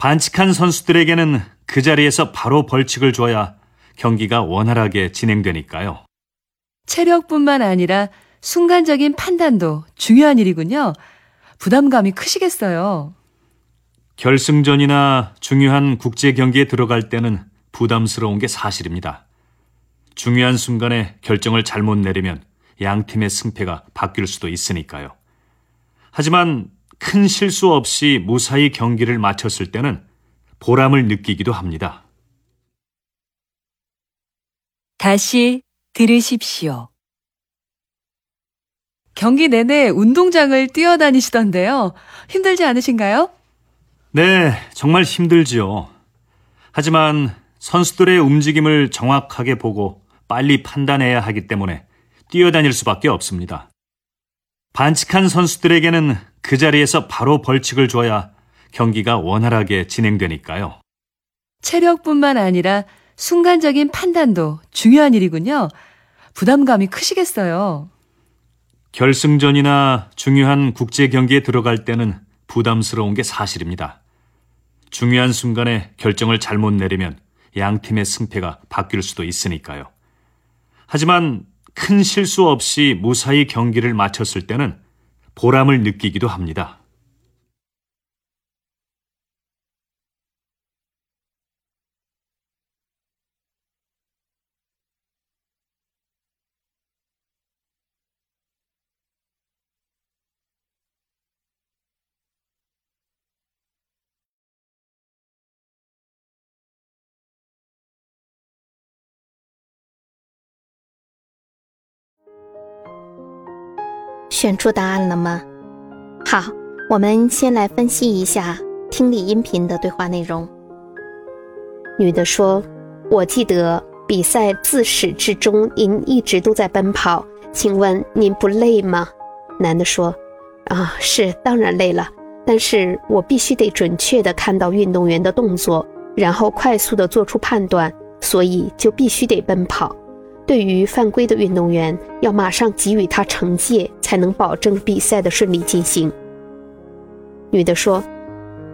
반칙한 선수들에게는 그 자리에서 바로 벌칙을 줘야 경기가 원활하게 진행되니까요. 체력뿐만 아니라 순간적인 판단도 중요한 일이군요. 부담감이 크시겠어요. 결승전이나 중요한 국제 경기에 들어갈 때는 부담스러운 게 사실입니다. 중요한 순간에 결정을 잘못 내리면 양 팀의 승패가 바뀔 수도 있으니까요. 하지만 큰 실수 없이 무사히 경기를 마쳤을 때는 보람을 느끼기도 합니다. 다시 들으십시오. 경기 내내 운동장을 뛰어다니시던데요. 힘들지 않으신가요? 네, 정말 힘들지요. 하지만 선수들의 움직임을 정확하게 보고 빨리 판단해야 하기 때문에 뛰어다닐 수밖에 없습니다. 반칙한 선수들에게는 그 자리에서 바로 벌칙을 줘야 경기가 원활하게 진행되니까요. 체력뿐만 아니라 순간적인 판단도 중요한 일이군요. 부담감이 크시겠어요. 결승전이나 중요한 국제 경기에 들어갈 때는 부담스러운 게 사실입니다. 중요한 순간에 결정을 잘못 내리면 양 팀의 승패가 바뀔 수도 있으니까요. 하지만 큰 실수 없이 무사히 경기를 마쳤을 때는 보람을 느끼기도 합니다. 选出答案了吗？好，我们先来分析一下听力音频的对话内容。女的说：“我记得比赛自始至终您一直都在奔跑，请问您不累吗？”男的说：“啊，是，当然累了，但是我必须得准确的看到运动员的动作，然后快速的做出判断，所以就必须得奔跑。”对于犯规的运动员，要马上给予他惩戒，才能保证比赛的顺利进行。女的说：“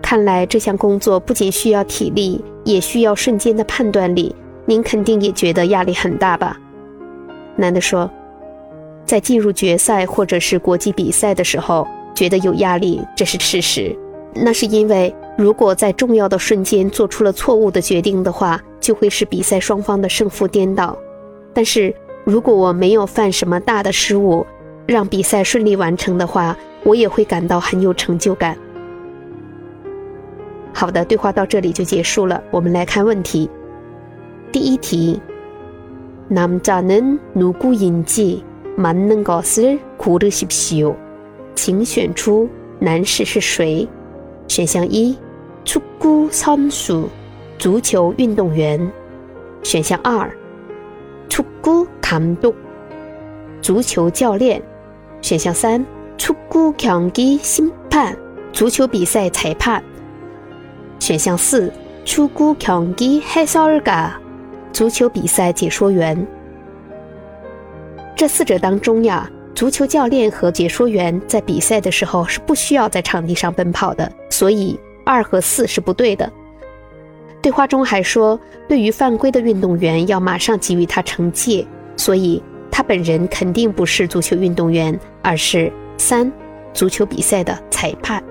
看来这项工作不仅需要体力，也需要瞬间的判断力。您肯定也觉得压力很大吧？”男的说：“在进入决赛或者是国际比赛的时候，觉得有压力，这是事实。那是因为如果在重要的瞬间做出了错误的决定的话，就会使比赛双方的胜负颠倒。”但是如果我没有犯什么大的失误，让比赛顺利完成的话，我也会感到很有成就感。好的，对话到这里就结束了。我们来看问题。第一题，남자는누구인지맞는것을고르십시 오， 请选出男士是谁。选项一，축구선 수， 足球运动员。选项二。 축구감督，足球教练。选项三，축구경기심 판， 足球比赛裁判。选项四，축구경기해설 가， 足球比赛解说员。这四者当中呀，足球教练和解说员在比赛的时候是不需要在场地上奔跑的，所以二和四是不对的。对话中还说，对于犯规的运动员要马上给予他惩戒， 所以他本人肯定不是足球运动员，而是三足球比赛的裁判。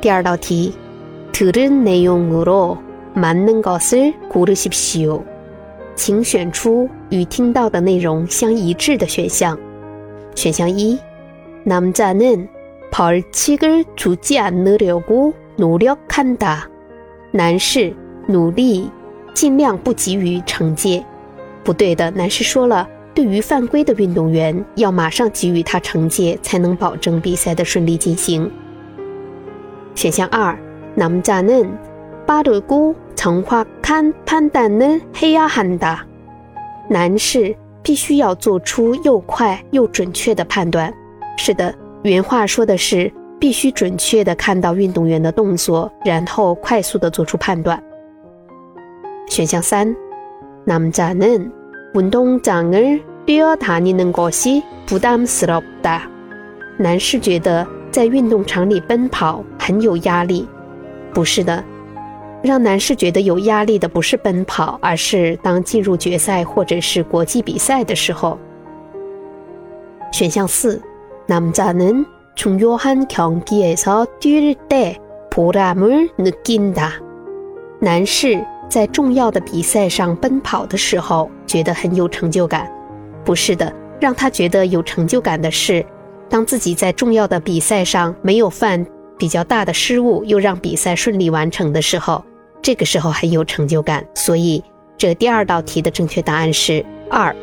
第二道题，들은내용으로맞는것을고르십시 오， 请选出与听到的内容相一致的选项。选项一，남자는벌칙을주지않으려고努力看打，男士努力 尽量不给予惩戒。不对的，男士说了，对于犯规的运动员，要马上给予他惩戒，才能保证比赛的顺利进行。 选项二，남자는빠르고정확한판단을해야한다。男士必须要做出又快又准确的判断。是的，原话说的是必须准确的看到运动员的动作，然后快速的做出判断。 选项三，남자는운동장을뛰어다니는것이부담스럽다。男士觉得在运动场里奔跑很有压力。不是的，让男士觉得有压力的不是奔跑，而是当进入决赛或者是国际比赛的时候。选项四，남자는중요한경기에서뛸때보람을느낀 다。 男士 在重要的比赛上奔跑的时候觉得很有成就感。不是的，让他觉得有成就感的是。当自己在重要的比赛上没有犯比较大的失误，又让比赛顺利完成的时候，这个时候很有成就感。所以，这第二道题的正确答案是二。